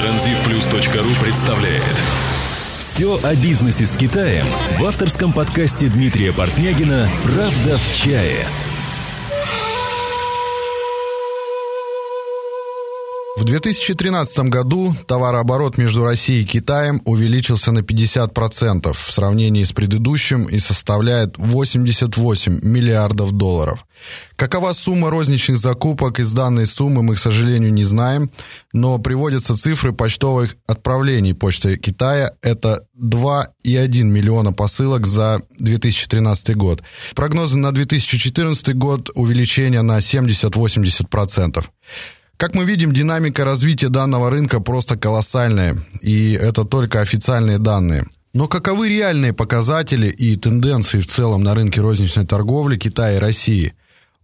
Транзитплюс.ру представляет. Все о бизнесе с Китаем в авторском подкасте Дмитрия Портнягина «Правда в чае» В 2013 году товарооборот между Россией и Китаем увеличился на 50% в сравнении с предыдущим и составляет 88 миллиардов долларов. Какова сумма розничных закупок из данной суммы мы, к сожалению, не знаем, но приводятся цифры почтовых отправлений Почты Китая. Это 2,1 миллиона посылок за 2013 год. Прогнозы на 2014 год увеличение на 70-80%. Как мы видим, динамика развития данного рынка просто колоссальная, и это только официальные данные. Но каковы реальные показатели и тенденции в целом на рынке розничной торговли Китая и России?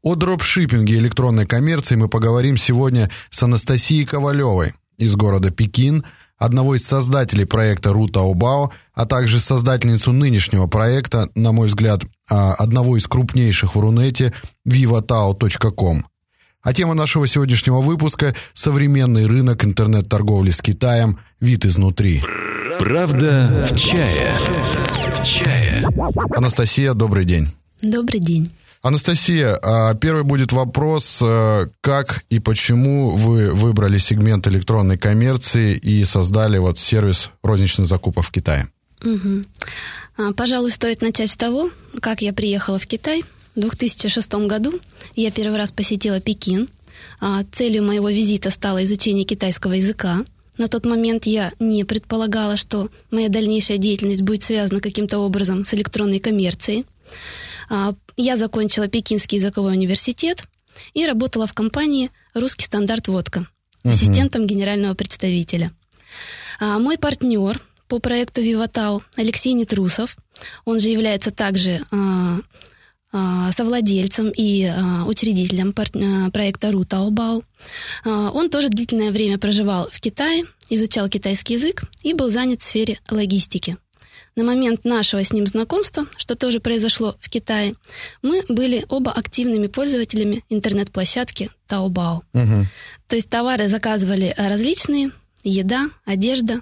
О дропшиппинге и электронной коммерции мы поговорим сегодня с Анастасией Ковалевой из города Пекин, одного из создателей проекта Рутаобао, а также создательницу нынешнего проекта, на мой взгляд, а, одного из крупнейших в Рунете, vivatao.com. А тема нашего сегодняшнего выпуска – современный рынок интернет-торговли с Китаем, вид изнутри. Правда в чае. В чае. Анастасия, добрый день. Добрый день. Анастасия, а первый будет вопрос, э, как и почему вы выбрали сегмент электронной коммерции и создали вот сервис розничных закупок в Китае? Угу. Пожалуй, стоит начать с того, как я приехала в Китай – 2006 году я первый раз посетила Пекин. А, целью моего визита стало изучение китайского языка. На тот момент я не предполагала, что моя дальнейшая деятельность будет связана каким-то образом с электронной коммерцией. А, я закончила Пекинский языковой университет и работала в компании «Русский стандарт водка» ассистентом генерального представителя. А, мой партнер по проекту «Виватал» Алексей Нетрусов, он же является также совладельцем и а, учредителем а, проекта Ру Таобао. Он тоже длительное время проживал в Китае, изучал китайский язык и был занят в сфере логистики. На момент нашего с ним знакомства, что тоже произошло в Китае, мы были оба активными пользователями интернет-площадки Taobao. Угу. То есть товары заказывали различные, еда, одежда,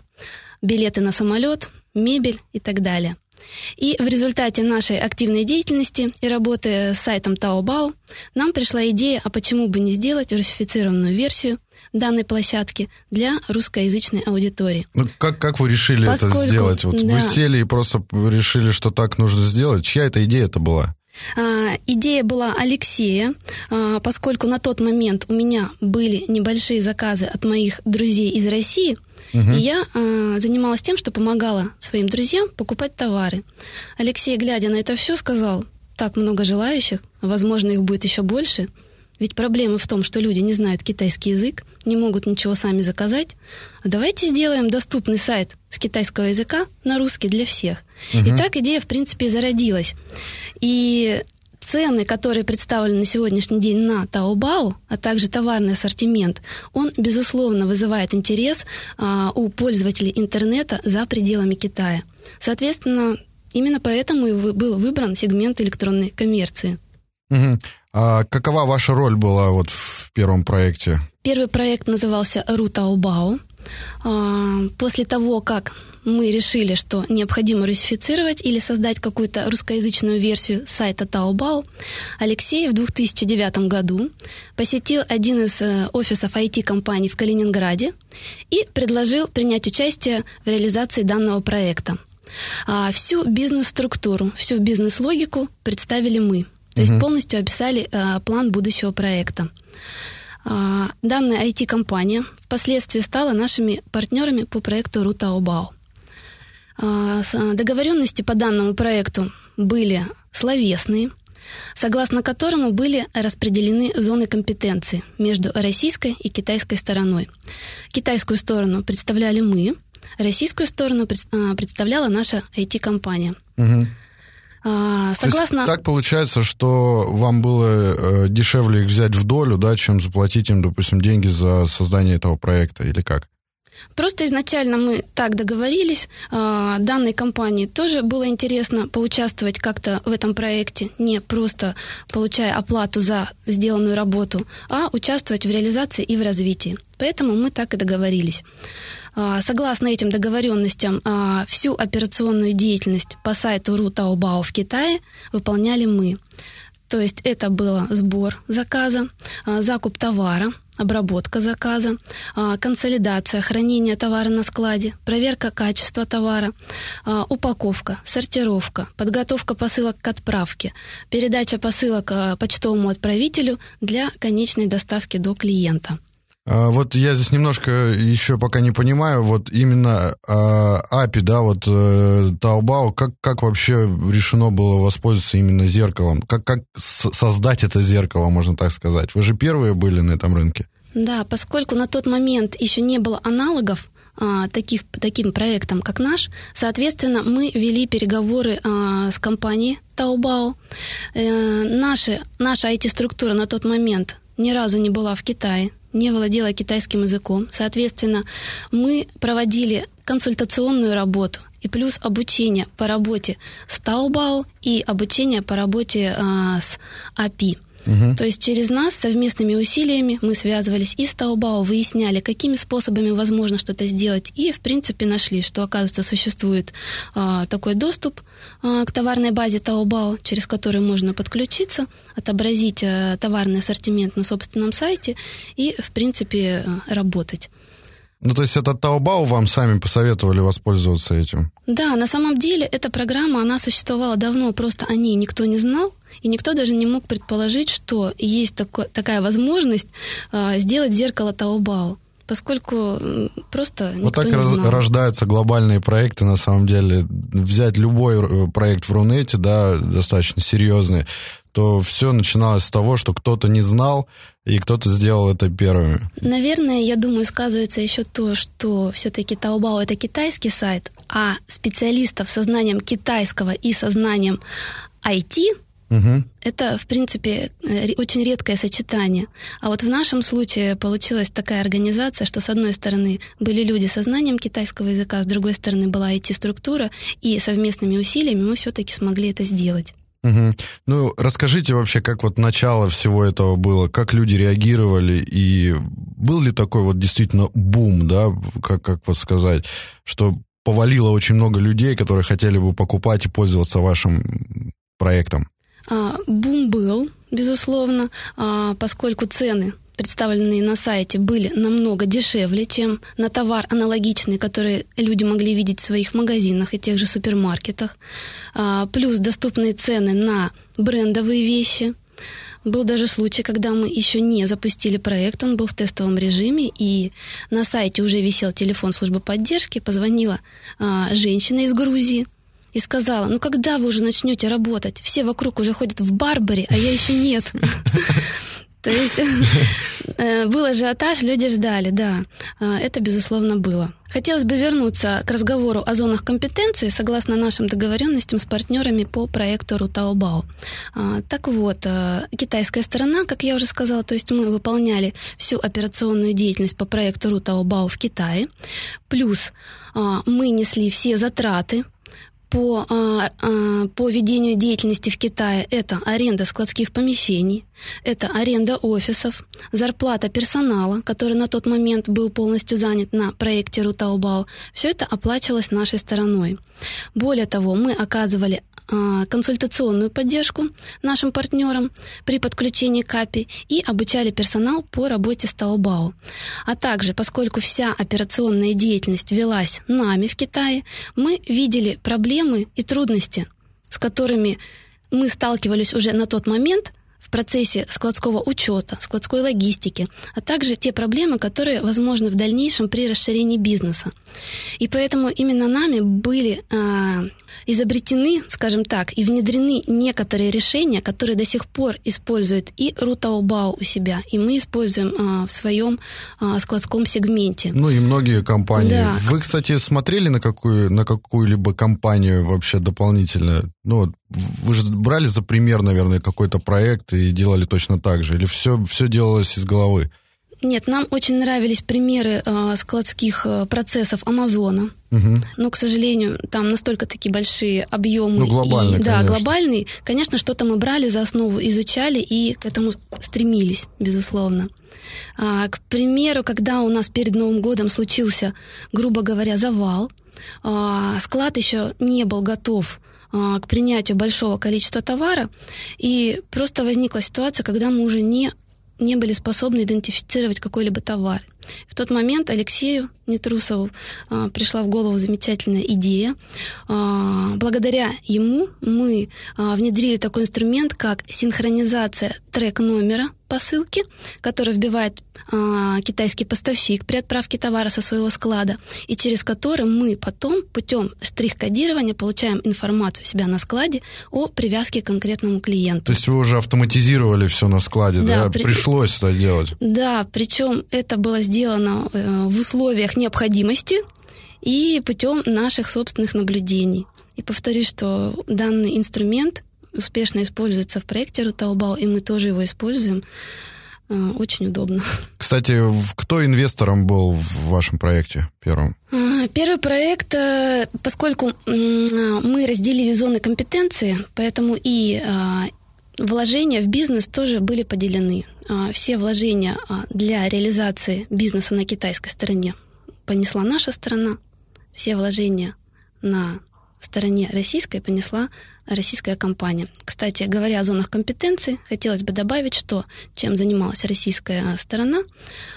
билеты на самолет, мебель и так далее. И в результате нашей активной деятельности и работы с сайтом Taobao нам пришла идея, а почему бы не сделать русифицированную версию данной площадки для русскоязычной аудитории. Ну, как, как вы решили Поскольку, это сделать? Вот да. Вы сели и просто решили, что так нужно сделать? Чья эта идея это была? А, идея была Алексея, а, поскольку на тот момент у меня были небольшие заказы от моих друзей из России – Угу. И я э, занималась тем, что помогала своим друзьям покупать товары. Алексей, глядя на это все, сказал, так много желающих, возможно, их будет еще больше. Ведь проблема в том, что люди не знают китайский язык, не могут ничего сами заказать. А давайте сделаем доступный сайт с китайского языка на русский для всех. Угу. И так идея, в принципе, зародилась. И цены, которые представлены на сегодняшний день на Taobao, а также товарный ассортимент, он, безусловно, вызывает интерес а, у пользователей интернета за пределами Китая. Соответственно, именно поэтому и был выбран сегмент электронной коммерции. Угу. А какова ваша роль была вот в первом проекте? Первый проект назывался «Ру Таобао». А, после того, как мы решили, что необходимо русифицировать или создать какую-то русскоязычную версию сайта Taobao, Алексей в 2009 году посетил один из э, офисов IT-компаний в Калининграде и предложил принять участие в реализации данного проекта. А всю бизнес-структуру, всю бизнес-логику представили мы. То есть полностью описали а, план будущего проекта. А, данная IT-компания впоследствии стала нашими партнерами по проекту Рутаобао. А, договоренности по данному проекту были словесные, согласно которому были распределены зоны компетенции между российской и китайской стороной. Китайскую сторону представляли мы, российскую сторону представляла наша IT-компания. Угу. Согласно... так получается, что вам было э, дешевле их взять в долю, да, чем заплатить им, допустим, деньги за создание этого проекта, или как? Просто изначально мы так договорились. А, данной компании тоже было интересно поучаствовать как-то в этом проекте, не просто получая оплату за сделанную работу, а участвовать в реализации и в развитии. Поэтому мы так и договорились. А, согласно этим договоренностям, а, всю операционную деятельность по сайту Ру Таобао в Китае выполняли мы. То есть это было сбор заказа, закуп товара, обработка заказа, а, консолидация, хранение товара на складе, проверка качества товара, а, упаковка, сортировка, подготовка посылок к отправке, передача посылок а, почтовому отправителю для конечной доставки до клиента. А, вот я здесь немножко еще пока не понимаю, вот именно а, API, да, вот э, Taobao, как, как вообще решено было воспользоваться именно зеркалом? Как, как создать это зеркало, можно так сказать? Вы же первые были на этом рынке. Да, поскольку на тот момент еще не было аналогов, а, таких, таким проектом, как наш. Соответственно, мы вели переговоры а, с компанией Taobao. Э, наши, наша IT-структура на тот момент ни разу не была в Китае не владела китайским языком. Соответственно, мы проводили консультационную работу и плюс обучение по работе с Taobao и обучение по работе э, с API. Угу. То есть через нас совместными усилиями мы связывались и с Таобао, выясняли, какими способами возможно что-то сделать, и, в принципе, нашли, что, оказывается, существует а, такой доступ а, к товарной базе Таобао, через который можно подключиться, отобразить а, товарный ассортимент на собственном сайте и, в принципе, а, работать. Ну, то есть это Taobao вам сами посоветовали воспользоваться этим? Да, на самом деле эта программа, она существовала давно, просто о ней никто не знал, и никто даже не мог предположить, что есть такой, такая возможность э, сделать зеркало Taobao поскольку просто никто Вот так не знал. рождаются глобальные проекты, на самом деле. Взять любой э, проект в Рунете, да, достаточно серьезный, то все начиналось с того, что кто-то не знал, и кто-то сделал это первыми. Наверное, я думаю, сказывается еще то, что все-таки Taobao это китайский сайт, а специалистов со знанием китайского и со знанием IT Угу. Это, в принципе, э, очень редкое сочетание. А вот в нашем случае получилась такая организация, что с одной стороны были люди со знанием китайского языка, с другой стороны была IT-структура, и совместными усилиями мы все-таки смогли это сделать. Угу. Ну, расскажите вообще, как вот начало всего этого было, как люди реагировали, и был ли такой вот действительно бум, да, как, как вот сказать, что повалило очень много людей, которые хотели бы покупать и пользоваться вашим проектом? А, бум был, безусловно, а, поскольку цены представленные на сайте, были намного дешевле, чем на товар аналогичный, который люди могли видеть в своих магазинах и тех же супермаркетах. А, плюс доступные цены на брендовые вещи. Был даже случай, когда мы еще не запустили проект, он был в тестовом режиме, и на сайте уже висел телефон службы поддержки, позвонила а, женщина из Грузии, и сказала, ну когда вы уже начнете работать? Все вокруг уже ходят в Барбаре, а я еще нет. То есть э, был ажиотаж, люди ждали, да. А, это, безусловно, было. Хотелось бы вернуться к разговору о зонах компетенции согласно нашим договоренностям с партнерами по проекту Рутаобао. А, так вот, э, китайская сторона, как я уже сказала, то есть мы выполняли всю операционную деятельность по проекту Рутаобао в Китае, плюс а, мы несли все затраты по, а, а, по ведению деятельности в Китае это аренда складских помещений, это аренда офисов, зарплата персонала, который на тот момент был полностью занят на проекте Рутаобао. Все это оплачивалось нашей стороной. Более того, мы оказывали консультационную поддержку нашим партнерам при подключении к API и обучали персонал по работе с Таобао. А также, поскольку вся операционная деятельность велась нами в Китае, мы видели проблемы и трудности, с которыми мы сталкивались уже на тот момент – в процессе складского учета, складской логистики, а также те проблемы, которые возможны в дальнейшем при расширении бизнеса. И поэтому именно нами были э, изобретены, скажем так, и внедрены некоторые решения, которые до сих пор использует и Рутаобао у себя, и мы используем э, в своем э, складском сегменте. Ну и многие компании. Да. Вы, кстати, смотрели на какую на какую-либо компанию вообще дополнительно? Ну, вы же брали за пример, наверное, какой-то проект и делали точно так же? Или все, все делалось из головы? Нет, нам очень нравились примеры э, складских э, процессов Амазона. Угу. Но, к сожалению, там настолько такие большие объемы. Ну, глобальные, и, Да, конечно. глобальные. Конечно, что-то мы брали за основу, изучали и к этому стремились, безусловно. А, к примеру, когда у нас перед Новым годом случился, грубо говоря, завал, а, склад еще не был готов а, к принятию большого количества товара, и просто возникла ситуация, когда мы уже не не были способны идентифицировать какой-либо товар. В тот момент Алексею Нетрусову а, пришла в голову замечательная идея. А, благодаря ему мы а, внедрили такой инструмент, как синхронизация трек номера посылки, который вбивает а, китайский поставщик при отправке товара со своего склада, и через который мы потом путем штрих-кодирования получаем информацию у себя на складе о привязке к конкретному клиенту. То есть вы уже автоматизировали все на складе, да? Да, при- Пришлось это делать. Да, причем это было сделано э, в условиях необходимости и путем наших собственных наблюдений. И повторюсь, что данный инструмент успешно используется в проекте Рутаубау, и мы тоже его используем. Э, Очень удобно. Кстати, кто инвестором был в вашем проекте первым? А, Первый проект, э, поскольку а, мы разделили зоны компетенции, поэтому и а, вложения в бизнес тоже были поделены. А, Все вложения а, для реализации бизнеса на китайской стороне понесла наша сторона, все вложения на стороне российской понесла российская компания. Кстати, говоря о зонах компетенции, хотелось бы добавить, что чем занималась российская сторона,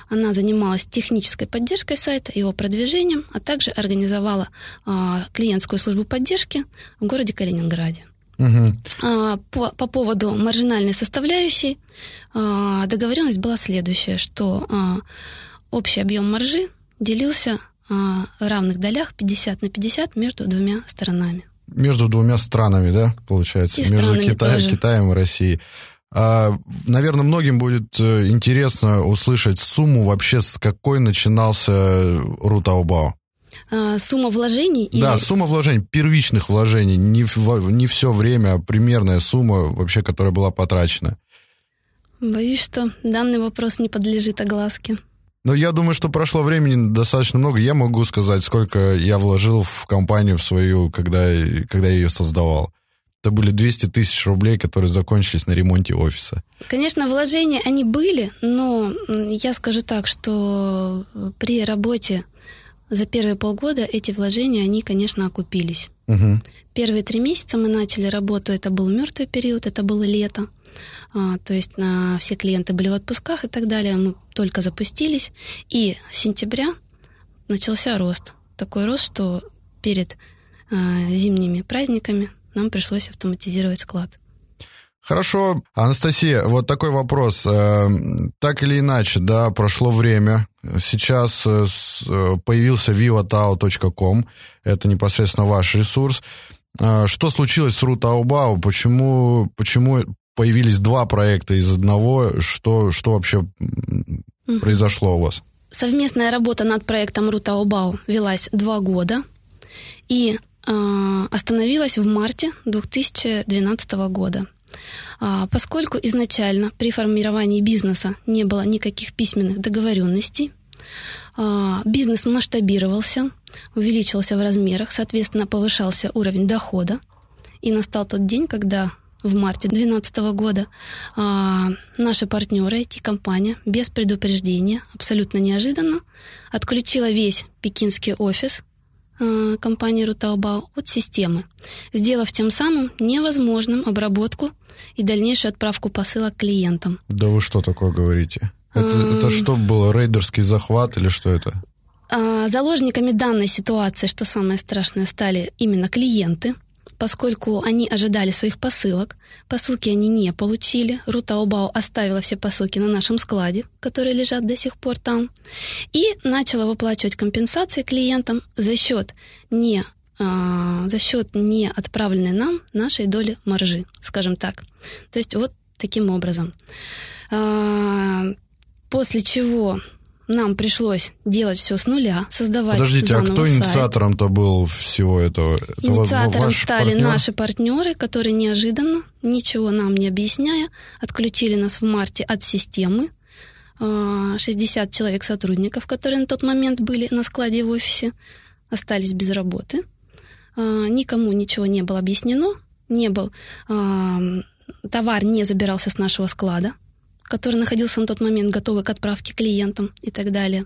она занималась технической поддержкой сайта, его продвижением, а также организовала а, клиентскую службу поддержки в городе Калининграде. Мгм. А, По, по поводу маржинальной составляющей а, договоренность была следующая, что а, общий объем маржи делился а, в равных долях 50 на 50 между двумя сторонами. Между двумя странами, да, получается? И Между Китаем, тоже. Китаем и Россией. А, наверное, многим будет э, интересно услышать сумму вообще, с какой начинался Рутаобао. А, Сумма вложений Да, или- сумма вложений, первичных вложений, не, в- не все время, а примерная сумма вообще, которая была потрачена. Боюсь, что данный вопрос не подлежит огласке. Но я думаю, что прошло времени достаточно много. Я могу сказать, сколько я вложил в компанию в свою, когда, когда я ее создавал. Это были 200 тысяч рублей, которые закончились на ремонте офиса. Конечно, вложения они были, но я скажу так, что при работе за первые полгода эти вложения, они, конечно, окупились. Мгм. Первые три месяца мы начали работу, это был мертвый период, это было лето. А, то есть на, все клиенты были в отпусках и так далее. Мы только запустились. И с сентября начался рост. Такой рост, что перед а, зимними праздниками нам пришлось автоматизировать склад. Хорошо, Анастасия, вот такой вопрос. Э, Так или иначе, да, прошло время. Сейчас э, э, появился vivatao.com. Это непосредственно ваш ресурс. Что случилось с Рутаубау? Почему, почему появились два проекта из одного? Что, что вообще произошло у вас? Совместная работа над проектом Рутаобау велась два года и остановилась в марте 2012 года. А, поскольку изначально при формировании бизнеса не было никаких письменных договоренностей, а, бизнес масштабировался, увеличивался в размерах, соответственно, повышался уровень дохода. И настал тот день, когда в марте 2012 года а, наши партнеры, IT-компания, без предупреждения, абсолютно неожиданно, отключила весь пекинский офис компании Рутаобао от системы, сделав тем самым невозможным обработку и дальнейшую отправку посылок клиентам. Да вы что такое говорите? Это, Ам. это что было, рейдерский захват или что это? А, Заложниками данной ситуации, что самое страшное, стали именно клиенты, поскольку они ожидали своих посылок. Посылки они не получили. Рутаобао оставила все посылки на нашем складе, которые лежат до сих пор там, и начала выплачивать компенсации клиентам за счет не а, за счет не отправленной нам нашей доли маржи, скажем так. То есть вот таким образом. А, После чего нам пришлось делать все с нуля, создавать Подождите, а кто инициатором-то был всего этого? Это Инициатором стали партнер? наши партнеры, которые неожиданно, ничего нам не объясняя, отключили нас в марте от системы, 60 человек сотрудников, которые на тот момент были на складе в офисе, остались без работы. Никому ничего не было объяснено, не был, товар не забирался с нашего склада, который находился на тот момент готовый к отправке клиентам и так далее.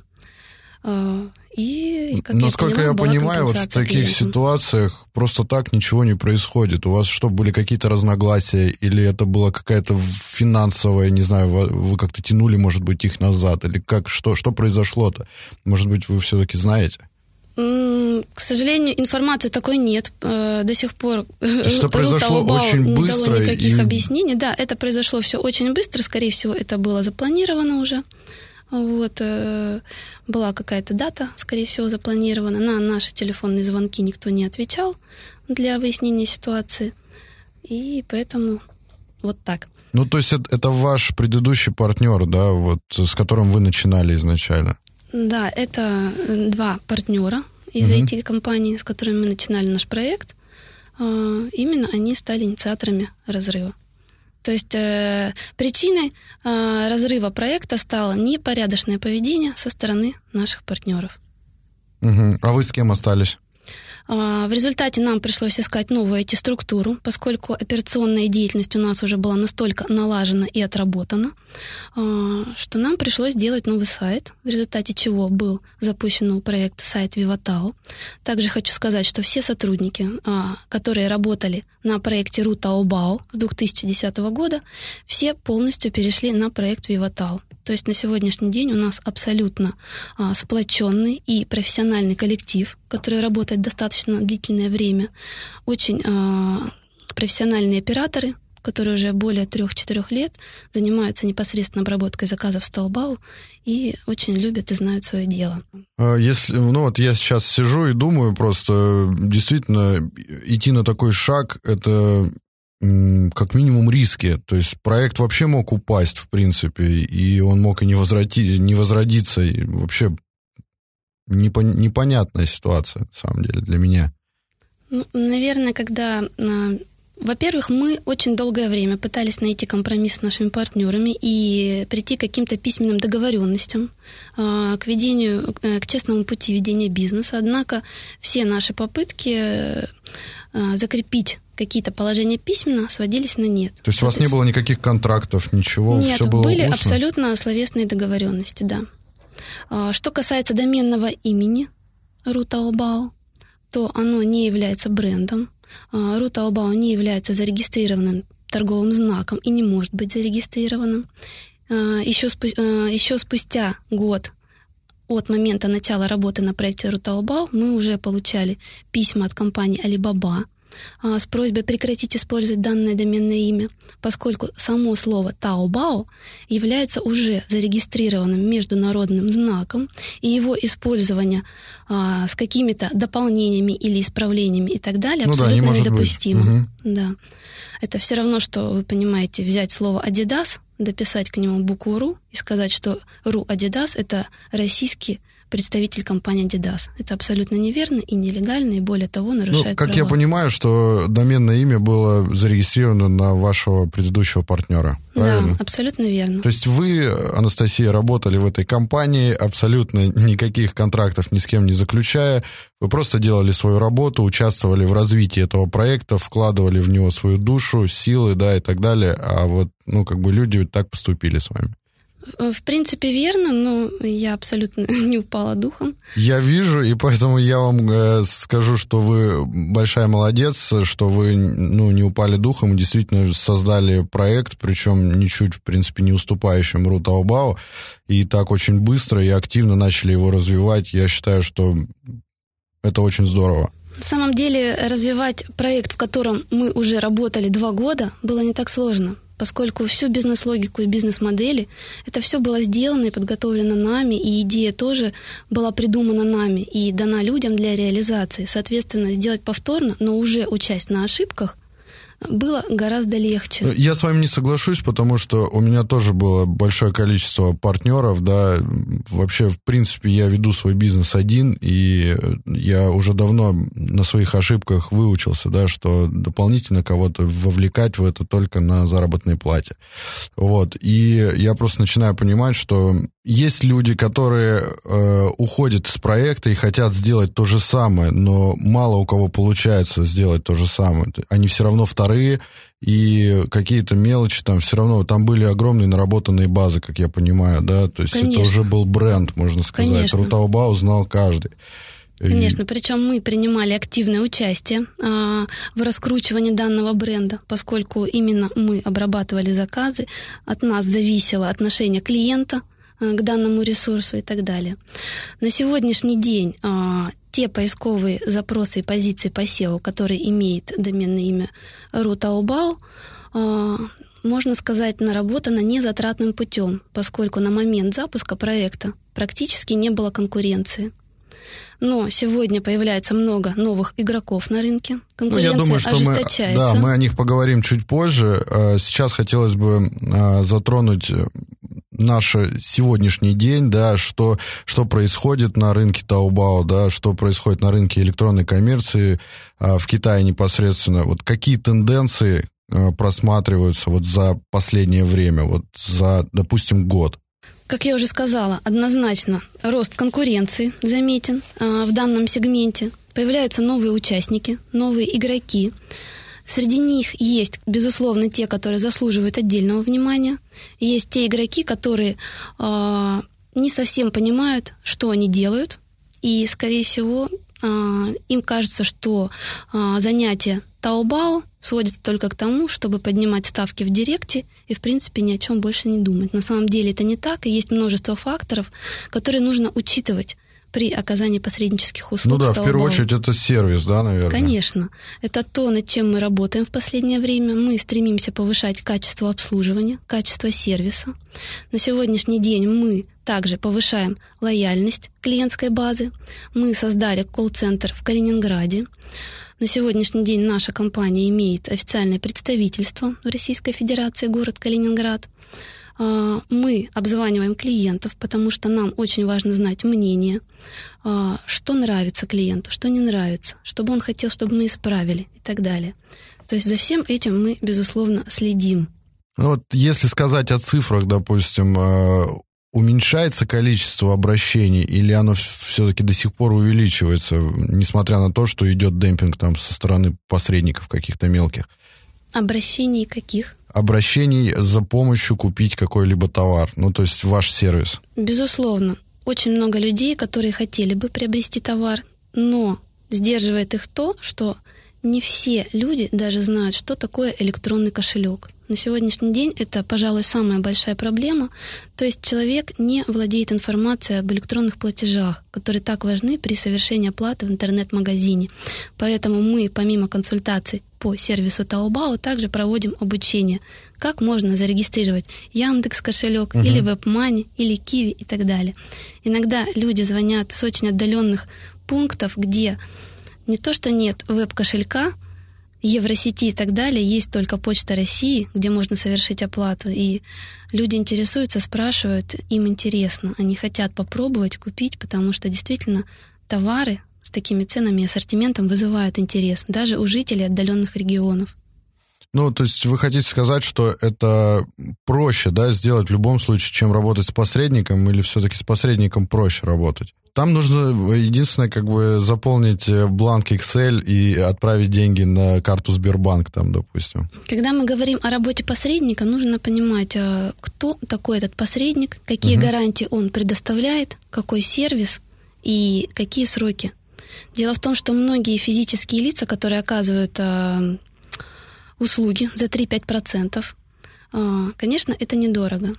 И, как Насколько я, поняла, я понимаю, вот в таких клиентам. ситуациях просто так ничего не происходит. У вас что, были какие-то разногласия, или это была какая-то финансовая, не знаю, вы как-то тянули, может быть, их назад, или как, что, что произошло-то? Может быть, вы все-таки знаете? К сожалению, информации такой нет. Э, до сих пор это произошло очень быстро. Не дало никаких и... объяснений. Да, это произошло все очень быстро. Скорее всего, это было запланировано уже. Вот, э, была какая-то дата, скорее всего, запланирована. На наши телефонные звонки никто не отвечал для выяснения ситуации. И поэтому вот так. Ну, то есть это, это ваш предыдущий партнер, да, вот с которым вы начинали изначально? Да, это э, два партнера из угу. IT-компании, с которыми мы начинали наш проект. А, именно они стали инициаторами разрыва. То есть э, причиной э, разрыва проекта стало непорядочное поведение со стороны наших партнеров. Угу. А вы с кем остались? А, в результате нам пришлось искать новую IT-структуру, поскольку операционная деятельность у нас уже была настолько налажена и отработана, а, что нам пришлось делать новый сайт, в результате чего был запущен новый проект сайт Vivatao. Также хочу сказать, что все сотрудники, а, которые работали на проекте Рутаобао с 2010 года, все полностью перешли на проект Vivatao. То есть на сегодняшний день у нас абсолютно а, сплоченный и профессиональный коллектив, который работает достаточно длительное время. Очень а, профессиональные операторы, которые уже более трех-четырех лет занимаются непосредственно обработкой заказов Столбау и очень любят и знают свое дело. А если, ну вот я сейчас сижу и думаю просто, действительно, идти на такой шаг, это как минимум риски. То есть проект вообще мог упасть, в принципе, и он мог и не, возроди, не возродиться. И вообще непон, непонятная ситуация, на самом деле, для меня. Ну, наверное, когда... А, во-первых, мы очень долгое время пытались найти компромисс с нашими партнерами и прийти к каким-то письменным договоренностям, а, к ведению, э, к честному пути ведения бизнеса. Однако все наши попытки а, закрепить какие-то положения письменно сводились на нет. То есть у вас не было никаких контрактов, ничего? Нет, все было были устно? абсолютно словесные договоренности, да. А, что касается доменного имени Рутаобао, то оно не является брендом. А, Рутаобао не является зарегистрированным торговым знаком и не может быть зарегистрированным. Еще, спу- еще спустя год от момента начала работы на проекте Рутаобао мы уже получали письма от компании Alibaba, а, с просьбой прекратить использовать данное доменное имя, поскольку само слово Таобао является уже зарегистрированным международным знаком, и его использование а, с какими-то дополнениями или исправлениями и так далее ну абсолютно да, не недопустимо. Угу. Да. Это все равно, что вы понимаете, взять слово Adidas, дописать к нему букву РУ и сказать, что РУ Adidas это российский представитель компании Adidas. Это абсолютно неверно и нелегально, и более того, нарушает ну, как права. я понимаю, что доменное имя было зарегистрировано на вашего предыдущего партнера, правильно? Да, абсолютно верно. То есть вы, Анастасия, работали в этой компании, абсолютно никаких контрактов ни с кем не заключая, вы просто делали свою работу, участвовали в развитии этого проекта, вкладывали в него свою душу, силы, да, и так далее, а вот, ну, как бы люди так поступили с вами. Э, в принципе, верно, но я абсолютно не упала духом. Я вижу, и поэтому я вам э, скажу, что вы большая молодец, что вы ну, не упали духом и действительно создали проект, причем ничуть, в принципе, не уступающим Ру Таобао, и так очень быстро и активно начали его развивать. Я считаю, что это очень здорово. На самом деле, развивать проект, в котором мы уже работали два года, было не так сложно поскольку всю бизнес-логику и бизнес-модели, это все было сделано и подготовлено нами, и идея тоже была придумана нами и дана людям для реализации. Соответственно, сделать повторно, но уже участь на ошибках, было гораздо легче. Я с вами не соглашусь, потому что у меня тоже было большое количество партнеров, да, вообще, в принципе, я веду свой бизнес один, и я уже давно на своих ошибках выучился, да, что дополнительно кого-то вовлекать в это только на заработной плате. Вот, и я просто начинаю понимать, что есть люди, которые э, уходят из проекта и хотят сделать то же самое, но мало у кого получается сделать то же самое. Они все равно вторые, и какие-то мелочи там все равно, там были огромные наработанные базы, как я понимаю, да, то есть Конечно. это уже был бренд, можно сказать. Конечно. Рутаубау знал каждый. Конечно, причем мы принимали активное участие а, в раскручивании данного бренда, поскольку именно мы обрабатывали заказы, от нас зависело отношение клиента Э, к данному ресурсу и так далее. На сегодняшний день а, те поисковые запросы и позиции по SEO, которые имеют доменное имя Рутаубау, а, можно сказать, наработано незатратным путем, поскольку на момент запуска проекта практически не было конкуренции. Но сегодня появляется много новых игроков на рынке. Конкуренция ну, я думаю, что ожесточается. Мы, да, мы о них поговорим чуть позже. А, сейчас хотелось бы затронуть наш сегодняшний день, да, что, что происходит на рынке Таобао, да, что происходит на рынке электронной коммерции в Китае непосредственно, вот какие тенденции просматриваются вот за последнее время, вот за, допустим, год? Как я уже сказала, однозначно рост конкуренции заметен а, в данном сегменте. Появляются новые участники, новые игроки. Среди них есть, безусловно, те, которые заслуживают отдельного внимания. Есть те игроки, которые э, не совсем понимают, что они делают. И, скорее всего, э, им кажется, что занятие Таобао сводится только к тому, чтобы поднимать ставки в директе и, в принципе, ни о чем больше не думать. На самом деле это не так, и есть множество факторов, которые нужно учитывать при оказании посреднических услуг. Ну да, в первую очередь это сервис, да, наверное? Конечно. Это то, над чем мы работаем в последнее время. Мы стремимся повышать качество обслуживания, качество сервиса. На сегодняшний день мы также повышаем лояльность клиентской базы. Мы создали колл-центр в Калининграде. На сегодняшний день наша компания имеет официальное представительство в Российской Федерации, город Калининград. А, мы обзваниваем клиентов, потому что нам очень важно знать мнение, а, что нравится клиенту, что не нравится, чтобы он хотел, чтобы мы исправили и так далее. То есть за всем этим мы, безусловно, следим. Ну вот если сказать о цифрах, допустим, а, уменьшается количество обращений или оно все-таки до сих пор увеличивается, несмотря на то, что идет демпинг там со стороны посредников каких-то мелких? Обращений каких? обращений за помощью купить какой-либо товар, ну то есть ваш сервис? Безусловно. Очень много людей, которые хотели бы приобрести товар, но сдерживает их то, что не все люди даже знают, что такое электронный кошелек. На сегодняшний день это, пожалуй, самая большая проблема. То есть человек не владеет информацией об электронных платежах, которые так важны при совершении оплаты в интернет-магазине. Поэтому мы, помимо консультаций по сервису Taobao, также проводим обучение, как можно зарегистрировать Яндекс кошелек uh-huh. или WebMoney или Kiwi и так далее. Иногда люди звонят с очень отдаленных пунктов, где не то что нет веб-кошелька, Евросети и так далее, есть только Почта России, где можно совершить оплату. И люди интересуются, спрашивают, им интересно. Они хотят попробовать купить, потому что действительно товары с такими ценами и ассортиментом вызывают интерес даже у жителей отдаленных регионов. Ну, то есть вы хотите сказать, что это проще, да, сделать в любом случае, чем работать с посредником, или все-таки с посредником проще работать? Там нужно единственное, как бы заполнить э, бланк Excel и отправить деньги на карту Сбербанк, там, допустим. Когда мы говорим о работе посредника, нужно понимать, а, кто такой этот посредник, какие угу. гарантии он предоставляет, какой сервис и какие сроки. Дело в том, что многие физические лица, которые оказывают а, услуги за 3-5%, а, конечно, это недорого.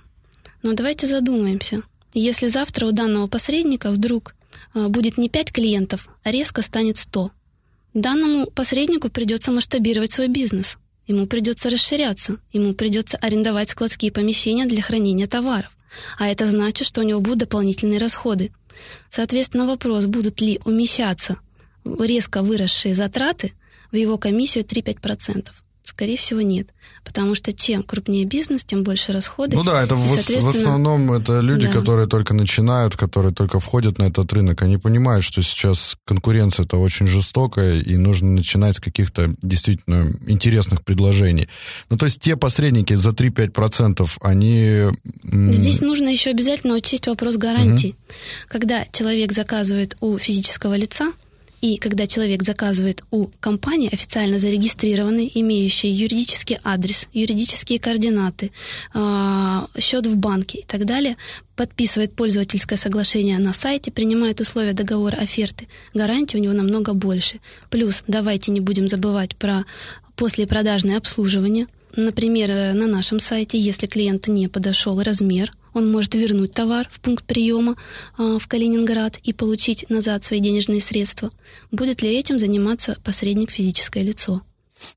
Но давайте задумаемся – если завтра у данного посредника вдруг а, будет не 5 клиентов, а резко станет 100, данному посреднику придется масштабировать свой бизнес. Ему придется расширяться, ему придется арендовать складские помещения для хранения товаров. А это значит, что у него будут дополнительные расходы. Соответственно, вопрос, будут ли умещаться резко выросшие затраты в его комиссию 3-5%. Скорее всего, нет. Потому что чем крупнее бизнес, тем больше расходы. Ну да, это в, в основном это люди, да. которые только начинают, которые только входят на этот рынок. Они понимают, что сейчас конкуренция это очень жестокая, и нужно начинать с каких-то действительно интересных предложений. Ну то есть те посредники за 3-5%, они... Здесь нужно еще обязательно учесть вопрос гарантий. Угу. Когда человек заказывает у физического лица, и когда человек заказывает у компании, официально зарегистрированной, имеющей юридический адрес, юридические координаты, а, счет в банке и так далее, подписывает пользовательское соглашение на сайте, принимает условия договора оферты, гарантии у него намного больше. Плюс давайте не будем забывать про послепродажное обслуживание. Например, на нашем сайте, если клиенту не подошел размер, он может вернуть товар в пункт приема э, в Калининград и получить назад свои денежные средства. Будет ли этим заниматься посредник физическое лицо?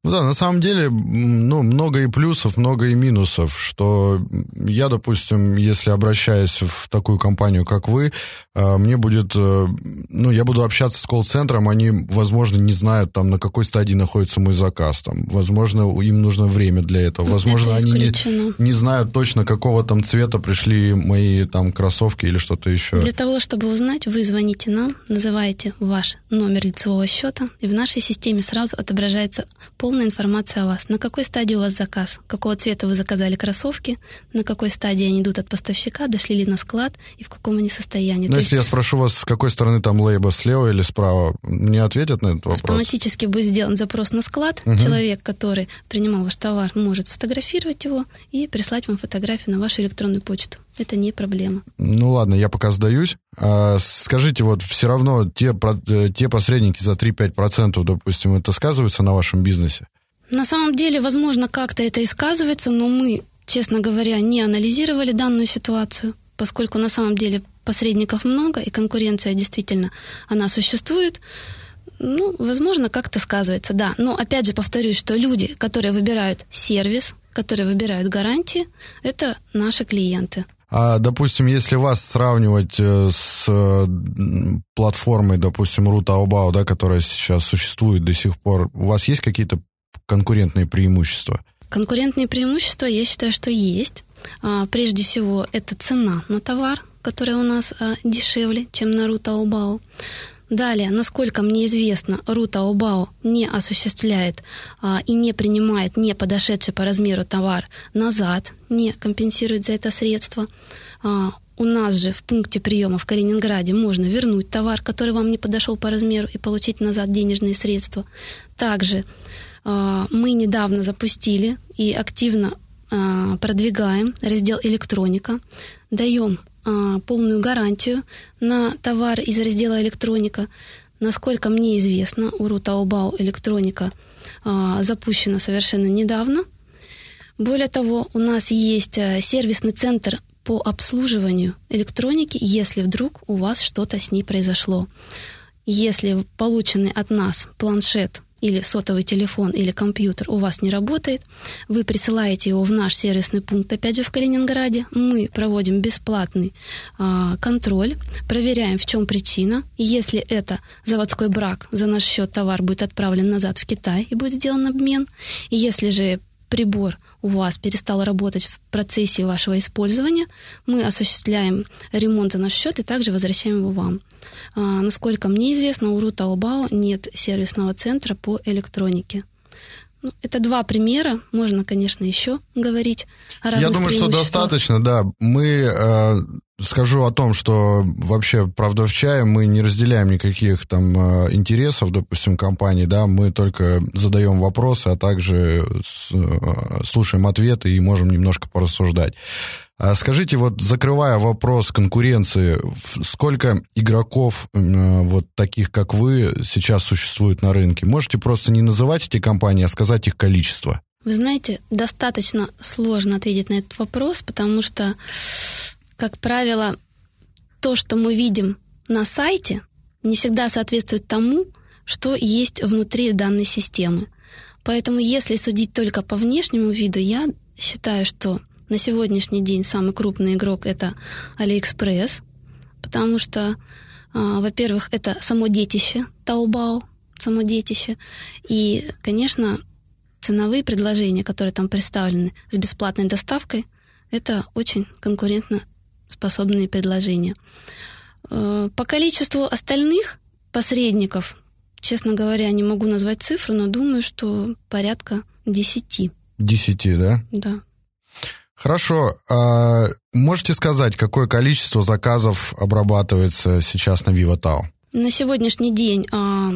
Ну да, на самом деле, ну, много и плюсов, много и минусов, что я, допустим, если обращаюсь в такую компанию, как вы, а, мне будет, э, ну, я буду общаться с колл-центром, они, возможно, не знают, там, на какой стадии находится мой заказ, там, возможно, им нужно время для этого, возможно, Это они не, не знают точно, какого там цвета пришли мои, там, кроссовки или что-то еще. Для того, чтобы узнать, вы звоните нам, называете ваш номер лицевого счета, и в нашей системе сразу отображается полная информация о вас. На какой стадии у вас заказ? Какого цвета вы заказали кроссовки? На какой стадии они идут от поставщика? Дошли ли на склад? И в каком они состоянии? Но То если есть... я спрошу вас, с какой стороны там лейба, слева или справа, мне ответят на этот вопрос? Автоматически будет сделан запрос на склад. Угу. Человек, который принимал ваш товар, может сфотографировать его и прислать вам фотографию на вашу электронную почту. Это не проблема. Ну ладно, я пока сдаюсь. А, скажите, вот все равно те, э, те посредники за 3-5%, допустим, это сказывается на вашем бизнесе? На самом деле, возможно, как-то это и сказывается, но мы, честно говоря, не анализировали данную ситуацию, поскольку на самом деле посредников много, и конкуренция действительно, она существует. Ну, возможно, как-то сказывается, да. Но опять же повторюсь, что люди, которые выбирают сервис, которые выбирают гарантии, это наши клиенты. А, допустим, если вас сравнивать э, с платформой, допустим, Рутаобао, да, которая сейчас существует до сих пор, у вас есть какие-то конкурентные преимущества? Конкурентные преимущества, я считаю, что есть. А, прежде всего, это цена на товар, которая у нас а, дешевле, чем на Рутаобао. Далее, насколько мне известно, Рута Обао не осуществляет а, и не принимает не подошедший по размеру товар назад, не компенсирует за это средства. А, у нас же в пункте приема в Калининграде можно вернуть товар, который вам не подошел по размеру, и получить назад денежные средства. Также а, мы недавно запустили и активно а, продвигаем раздел электроника, даем полную гарантию на товар из раздела электроника. Насколько мне известно, у Рутаобау электроника запущена совершенно недавно. Более того, у нас есть сервисный центр по обслуживанию электроники, если вдруг у вас что-то с ней произошло. Если полученный от нас планшет или сотовый телефон или компьютер у вас не работает, вы присылаете его в наш сервисный пункт, опять же в Калининграде. Мы проводим бесплатный э, контроль, проверяем, в чем причина. Если это заводской брак, за наш счет товар будет отправлен назад в Китай и будет сделан обмен. Если же прибор у вас перестал работать в процессе вашего использования, мы осуществляем ремонт за наш счет и также возвращаем его вам. А, насколько мне известно, у Рута Обао нет сервисного центра по электронике. Ну, это два примера. Можно, конечно, еще говорить о Я думаю, что достаточно, да. Мы э, скажу о том, что вообще, правда, в чае мы не разделяем никаких там э, интересов, допустим, компаний, да, мы только задаем вопросы, а также с, э, слушаем ответы и можем немножко порассуждать. А скажите, вот закрывая вопрос конкуренции, сколько игроков э, вот таких, как вы, сейчас существует на рынке? Можете просто не называть эти компании, а сказать их количество? Вы знаете, достаточно сложно ответить на этот вопрос, потому что, как правило, то, что мы видим на сайте, не всегда соответствует тому, что есть внутри данной системы. Поэтому, если судить только по внешнему виду, я считаю, что на сегодняшний день самый крупный игрок это AliExpress, потому что, а, во-первых, это само детище Taobao, само детище, и, конечно, ценовые предложения, которые там представлены с бесплатной доставкой, это очень конкурентно способные предложения. Э, по количеству остальных посредников, честно говоря, не могу назвать цифру, но думаю, что порядка десяти. Десяти, да? Да. Хорошо. А можете сказать, какое количество заказов обрабатывается сейчас на VivaTau? На сегодняшний день а,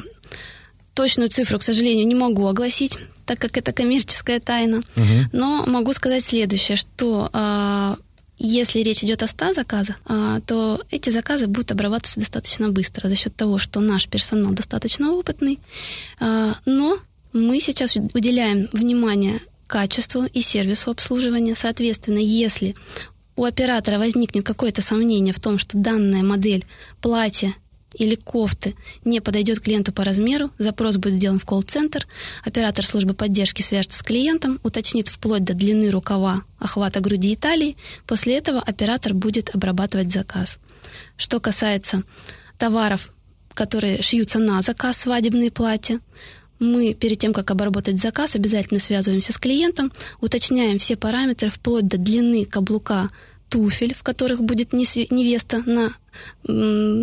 точную цифру, к сожалению, не могу огласить, так как это коммерческая тайна. Угу. Но могу сказать следующее, что а, если речь идет о 100 заказах, а, то эти заказы будут обрабатываться достаточно быстро за счет того, что наш персонал достаточно опытный. А, но мы сейчас уделяем внимание качеству и сервису обслуживания. Соответственно, если у оператора возникнет какое-то сомнение в том, что данная модель платья или кофты не подойдет клиенту по размеру, запрос будет сделан в колл-центр, оператор службы поддержки свяжется с клиентом, уточнит вплоть до длины рукава, охвата груди и талии, после этого оператор будет обрабатывать заказ. Что касается товаров, которые шьются на заказ, свадебные платья, мы перед тем, как обработать заказ, обязательно связываемся с клиентом, уточняем все параметры вплоть до длины каблука туфель, в которых будет невеста на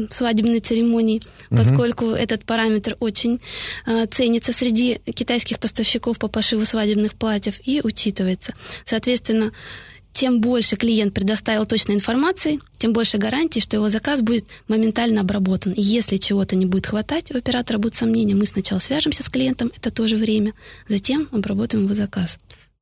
свадебной церемонии, поскольку угу. этот параметр очень э, ценится среди китайских поставщиков по пошиву свадебных платьев и учитывается. Соответственно, чем больше клиент предоставил точной информации, тем больше гарантий, что его заказ будет моментально обработан. И если чего-то не будет хватать, у оператора будут сомнения, мы сначала свяжемся с клиентом, это тоже время, затем обработаем его заказ.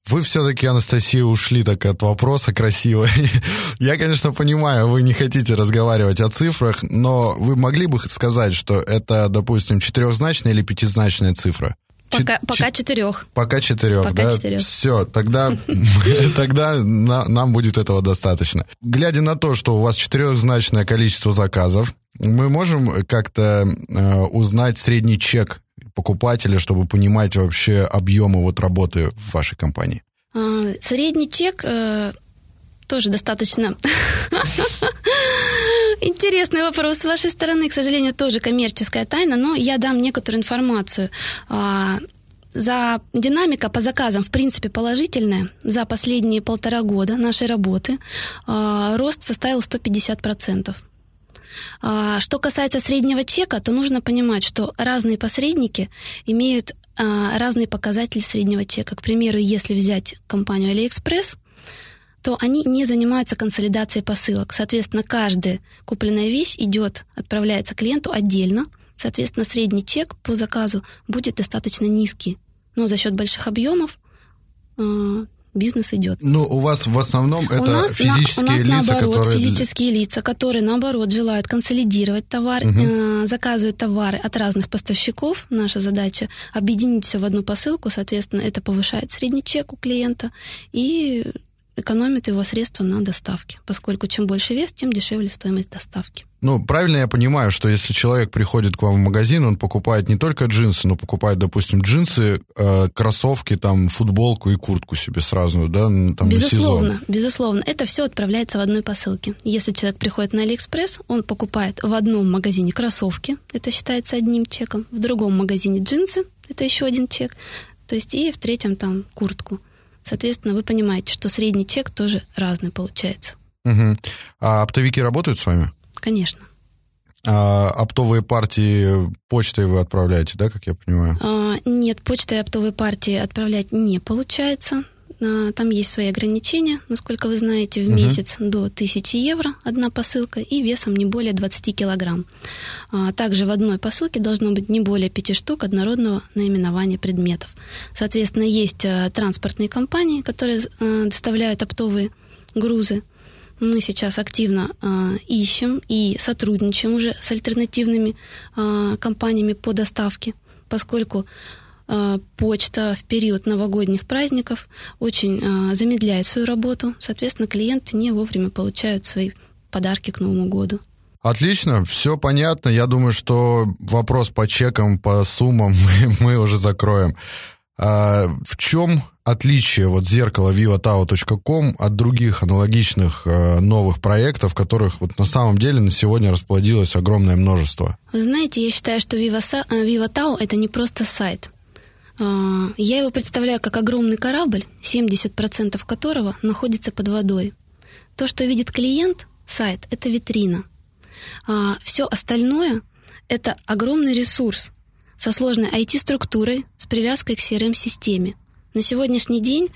Вы все-таки, Анастасия, ушли так от вопроса красиво. Я, конечно, понимаю, вы не хотите разговаривать о цифрах, но вы могли бы сказать, что это, допустим, четырехзначная или пятизначная цифра? Пока, Чет- пока четырех. Пока четырех, пока да? Четырех. Все, тогда, тогда нам будет этого достаточно. Глядя на то, что у вас четырехзначное количество заказов, мы можем как-то э, узнать средний чек покупателя, чтобы понимать вообще объемы вот работы в вашей компании? А, средний чек э, тоже достаточно интересный вопрос с вашей стороны. К сожалению, тоже коммерческая тайна, но я дам некоторую информацию. А, за динамика по заказам, в принципе, положительная. За последние полтора года нашей работы а, рост составил 150%. А, что касается среднего чека, то нужно понимать, что разные посредники имеют а, разные показатели среднего чека. К примеру, если взять компанию AliExpress, то они не занимаются консолидацией посылок. Соответственно, каждая купленная вещь идет, отправляется клиенту отдельно. Соответственно, средний чек по заказу будет достаточно низкий. Но за счет больших объемов а, бизнес идет. Ну, у вас в основном это нас, физические на, у нас, лица, наоборот, которые... физические лица, которые, наоборот, желают консолидировать товар, угу. э, заказывают товары от разных поставщиков. Наша задача объединить все в одну посылку, соответственно, это повышает средний чек у клиента и экономит его средства на доставке, поскольку чем больше вес, тем дешевле стоимость доставки. Ну, правильно я понимаю, что если человек приходит к вам в магазин, он покупает не только джинсы, но покупает, допустим, джинсы, э, кроссовки, там, футболку и куртку себе сразу, да, там, Безусловно, сезон. безусловно. Это все отправляется в одной посылке. Если человек приходит на Алиэкспресс, он покупает в одном магазине кроссовки, это считается одним чеком, в другом магазине джинсы, это еще один чек, то есть и в третьем там куртку. Соответственно, вы понимаете, что средний чек тоже разный получается. Угу. А оптовики работают с вами? Конечно. А оптовые партии почтой вы отправляете, да, как я понимаю? А, нет, почтой оптовые партии отправлять не получается. А, там есть свои ограничения, насколько вы знаете, в uh-huh. месяц до 1000 евро одна посылка и весом не более 20 килограмм. А, также в одной посылке должно быть не более 5 штук однородного наименования предметов. Соответственно, есть а, транспортные компании, которые доставляют оптовые грузы. Мы сейчас активно э, ищем и сотрудничаем уже с альтернативными э, компаниями по доставке, поскольку э, почта в период новогодних праздников очень э, замедляет свою работу. Соответственно, клиенты не вовремя получают свои подарки к Новому году. Отлично, все понятно. Я думаю, что вопрос по чекам, по суммам мы, мы уже закроем. А в чем отличие вот зеркала vivatao.com от других аналогичных э, новых проектов, которых вот на самом деле на сегодня расплодилось огромное множество? Вы знаете, я считаю, что Viva, Vivatao это не просто сайт. А, я его представляю как огромный корабль, 70% которого находится под водой. То, что видит клиент, сайт, это витрина. А, Все остальное – это огромный ресурс со сложной IT-структурой, с привязкой к CRM-системе. На сегодняшний день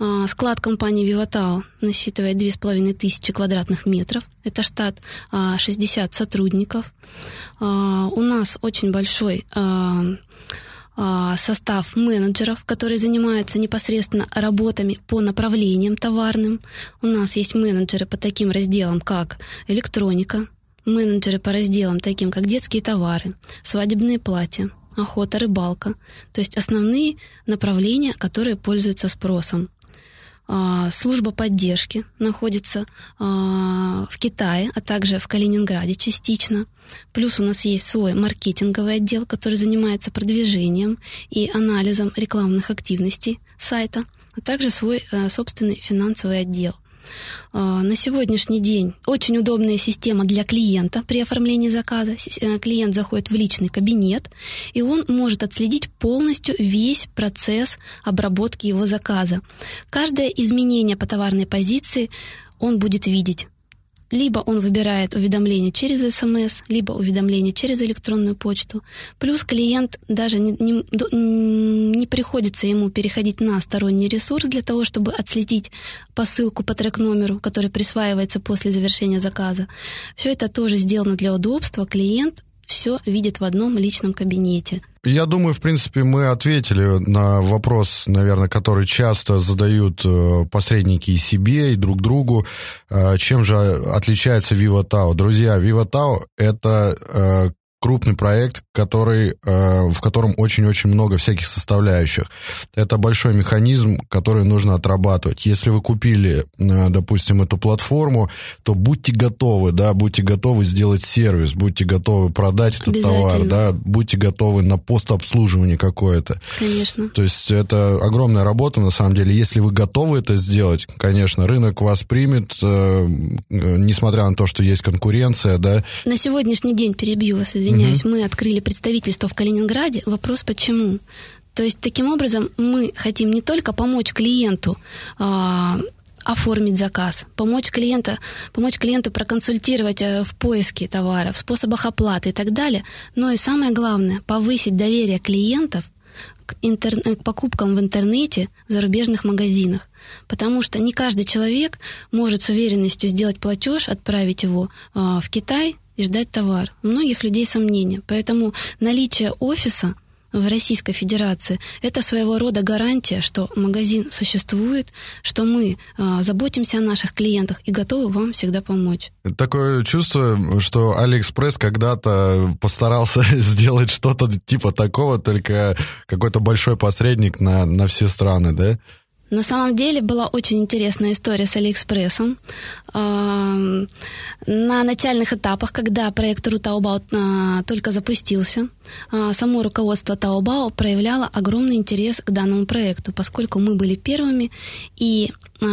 а, склад компании Vivatao насчитывает 2500 квадратных метров. Это штат 60 сотрудников. У нас очень большой состав менеджеров, которые занимаются непосредственно работами по направлениям товарным. У нас есть менеджеры по таким разделам, как электроника, менеджеры по разделам таким, как детские товары, свадебные платья, охота, рыбалка. То есть основные направления, которые пользуются спросом. А, служба поддержки находится а, в Китае, а также в Калининграде частично. Плюс у нас есть свой маркетинговый отдел, который занимается продвижением и анализом рекламных активностей сайта, а также свой э, собственный финансовый отдел – на сегодняшний день очень удобная система для клиента при оформлении заказа. Э, клиент заходит в личный кабинет, и он может отследить полностью весь процесс обработки его заказа. Каждое изменение по товарной позиции он будет видеть либо он выбирает уведомление через СМС, либо уведомление через электронную почту. Плюс клиент даже не, не, не приходится ему переходить на сторонний ресурс для того, чтобы отследить посылку по трек-номеру, который присваивается после завершения заказа. Все это тоже сделано для удобства. Клиент все видит в одном личном кабинете. Я думаю, в принципе, мы ответили на вопрос, наверное, который часто задают э, посредники и себе, и друг другу. Э, чем же отличается VivaTao? Друзья, VivaTao — это э, крупный проект, который, э, в котором очень-очень много всяких составляющих. Это большой механизм, который нужно отрабатывать. Если вы купили, э, допустим, эту платформу, то будьте готовы, да, будьте готовы сделать сервис, будьте готовы продать этот товар, да, будьте готовы на постобслуживание какое-то. Конечно. То есть это огромная работа, на самом деле. Если вы готовы это сделать, конечно, рынок вас примет, э, несмотря на то, что есть конкуренция, да. На сегодняшний день перебью вас, извините извиняюсь, угу. мы открыли представительство в Калининграде. Вопрос почему? То есть таким образом мы хотим не только помочь клиенту а, оформить заказ, помочь клиента, помочь клиенту проконсультировать э, в поиске товаров, способах оплаты и так далее, но и самое главное повысить доверие клиентов к, интер... к покупкам в интернете в зарубежных магазинах. Потому что не каждый человек может с уверенностью сделать платеж, отправить его э, в Китай и ждать товар. У многих людей сомнения. Поэтому наличие офиса в Российской Федерации это своего рода гарантия, что магазин существует, что мы э, заботимся о наших клиентах и готовы вам всегда помочь. Такое чувство, что Алиэкспресс когда-то постарался сделать что-то типа такого, только какой-то большой посредник на, на все страны, да? На самом деле была очень интересная история с Алиэкспрессом. На начальных этапах, когда проект Таобао а, только запустился, а, само руководство Таобао проявляло огромный интерес к данному проекту, поскольку мы были первыми и а,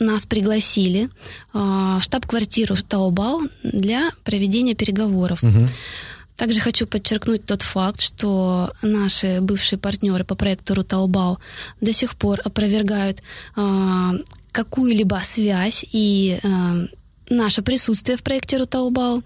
нас пригласили в штаб-квартиру Таобао для проведения переговоров. Угу. Также хочу подчеркнуть тот факт, что наши бывшие партнеры по проекту Рутаобао до сих пор опровергают э, какую-либо связь и э, наше присутствие в проекте Рутаобао.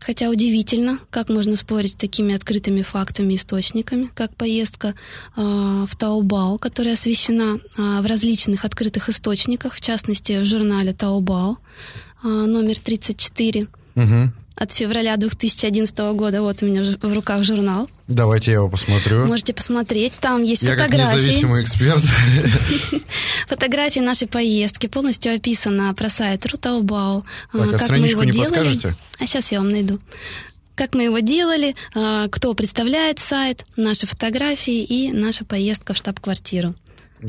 Хотя удивительно, как можно спорить с такими открытыми фактами, источниками, как поездка э, в Таобао, которая освещена э, в различных открытых источниках, в частности в журнале Таобао э, номер 34. Угу от февраля 2011 года. Вот у меня в руках журнал. Давайте я его посмотрю. Можете посмотреть. Там есть я фотографии. Я как независимый эксперт. Фотографии нашей поездки. Полностью описано про сайт Рутаубау. Так, а как мы его не делали. подскажете? А сейчас я вам найду как мы его делали, а, кто представляет сайт, наши фотографии и наша поездка в штаб-квартиру.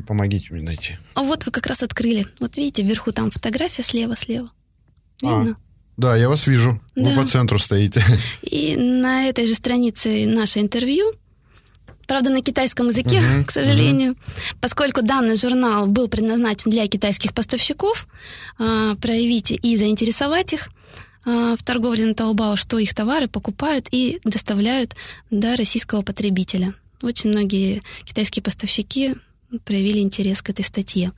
Помогите мне найти. А вот вы как раз открыли. Вот видите, вверху там фотография слева-слева. Видно? А. Да, я вас вижу. Да. Вы по центру стоите. И на этой же странице наше интервью. Правда, на китайском языке, uh-huh, к сожалению. Uh-huh. Поскольку данный журнал был предназначен для китайских поставщиков, а, проявить и заинтересовать их а, в торговле на Таобао, что их товары покупают и доставляют до российского потребителя. очень многие китайские поставщики проявили интерес к этой статье.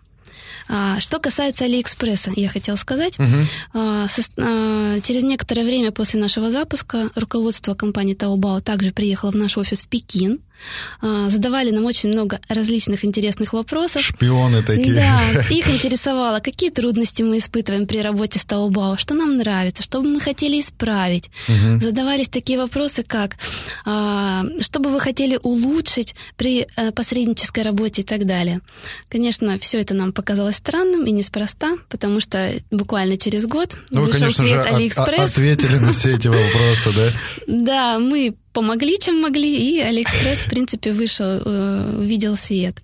А, что касается Алиэкспресса, я хотела сказать, угу. через некоторое время после нашего запуска руководство компании Taobao также приехало в наш офис в Пекин. А, задавали нам очень много различных интересных вопросов. Шпионы такие. Да, их интересовало, какие трудности мы испытываем при работе с Taobao, что нам нравится, что бы мы хотели исправить. Угу. Задавались такие вопросы, как а, что бы вы хотели улучшить при э, посреднической работе и так далее. Конечно, все это нам показалось странным и неспроста, потому что буквально через год ну, вышел вы, конечно же, Алиэкспресс. От, ответили на все эти вопросы, да? Да, мы помогли, чем могли, и Алиэкспресс, в принципе, вышел, э, увидел свет.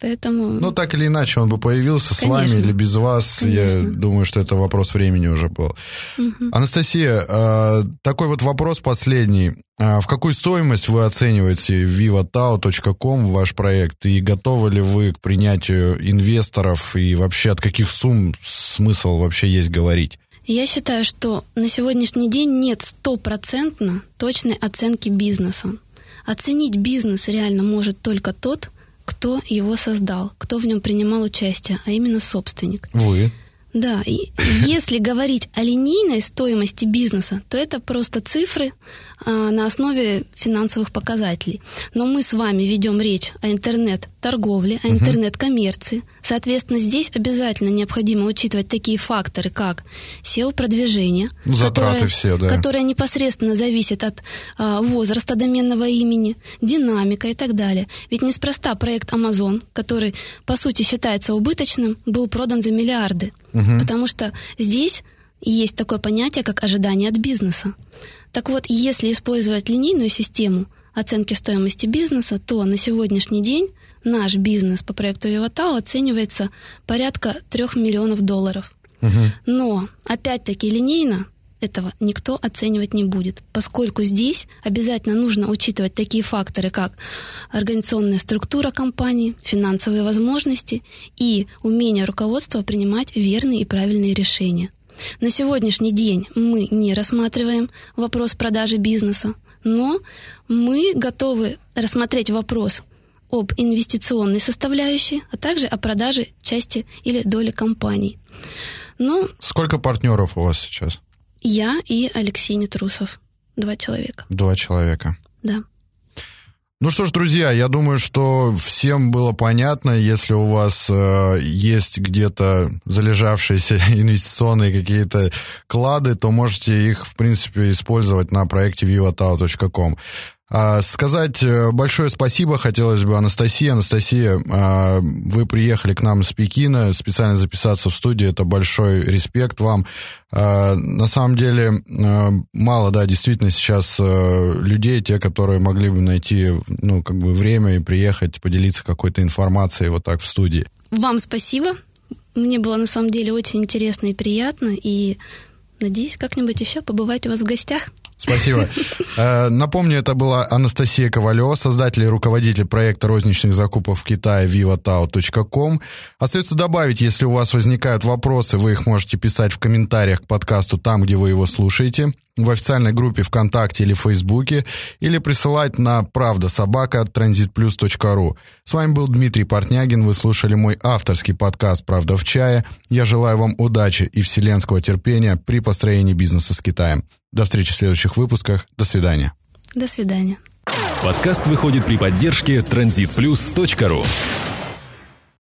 Поэтому... Ну, так или иначе, он бы появился Конечно. с вами или без вас. Конечно. Я думаю, что это вопрос времени уже был. Угу. Анастасия, э, такой вот вопрос последний. А в какую стоимость вы оцениваете vivatao.com ваш проект? И готовы ли вы к принятию инвесторов? И вообще от каких сумм смысл вообще есть говорить? Я считаю, что на сегодняшний день нет стопроцентно точной оценки бизнеса. Оценить бизнес реально может только тот, кто его создал, кто в нем принимал участие, а именно собственник. Вы. Да, и если говорить о линейной стоимости бизнеса, то это просто цифры а, на основе финансовых показателей. Но мы с вами ведем речь о интернет-торговле, о интернет-коммерции. Соответственно, здесь обязательно необходимо учитывать такие факторы, как SEO-продвижение, Затраты которое, все, да. которое непосредственно зависит от а, возраста доменного имени, динамика и так далее. Ведь неспроста проект Amazon, который, по сути, считается убыточным, был продан за миллиарды. Угу. Потому что здесь есть такое понятие, как ожидание от бизнеса. Так вот, если использовать линейную систему оценки стоимости бизнеса, то на сегодняшний день наш бизнес по проекту Виватау оценивается порядка трех миллионов долларов. Угу. Но, опять-таки, линейно этого никто оценивать не будет, поскольку здесь обязательно нужно учитывать такие факторы, как организационная структура компании, финансовые возможности и умение руководства принимать верные и правильные решения. На сегодняшний день мы не рассматриваем вопрос продажи бизнеса, но мы готовы рассмотреть вопрос об инвестиционной составляющей, а также о продаже части или доли компаний. Ну, Сколько партнеров у вас сейчас? Я и Алексей Нетрусов. Два человека. Два человека. Да. Ну что ж, друзья, я думаю, что всем было понятно, если у вас э, есть где-то залежавшиеся инвестиционные какие-то клады, то можете их, в принципе, использовать на проекте vivatao.com. А, сказать э, большое спасибо хотелось бы Анастасии. Анастасия, а, вы приехали к нам из Пекина, специально записаться в студию. Это большой респект вам. А, на самом деле, мало, да, действительно сейчас э, людей, те, которые могли бы найти, ну, как бы время и приехать, поделиться какой-то информацией вот так в студии. Вам спасибо. Мне было на самом деле очень интересно и приятно, и надеюсь как-нибудь еще побывать у вас в гостях. Спасибо. Э, напомню, это была Анастасия Ковалева, создатель и руководитель проекта розничных закупок в Китае vivatao.com. Остается добавить, если у вас возникают вопросы, вы их можете писать в комментариях к подкасту там, где вы его слушаете в официальной группе ВКонтакте или Фейсбуке, или присылать на правда собака транзитплюс.ру. С вами был Дмитрий Портнягин, вы слушали мой авторский подкаст «Правда в чае». Я желаю вам удачи и вселенского терпения при построении бизнеса с Китаем. До встречи в следующих выпусках. До свидания. До свидания. Подкаст выходит при поддержке transitplus.ru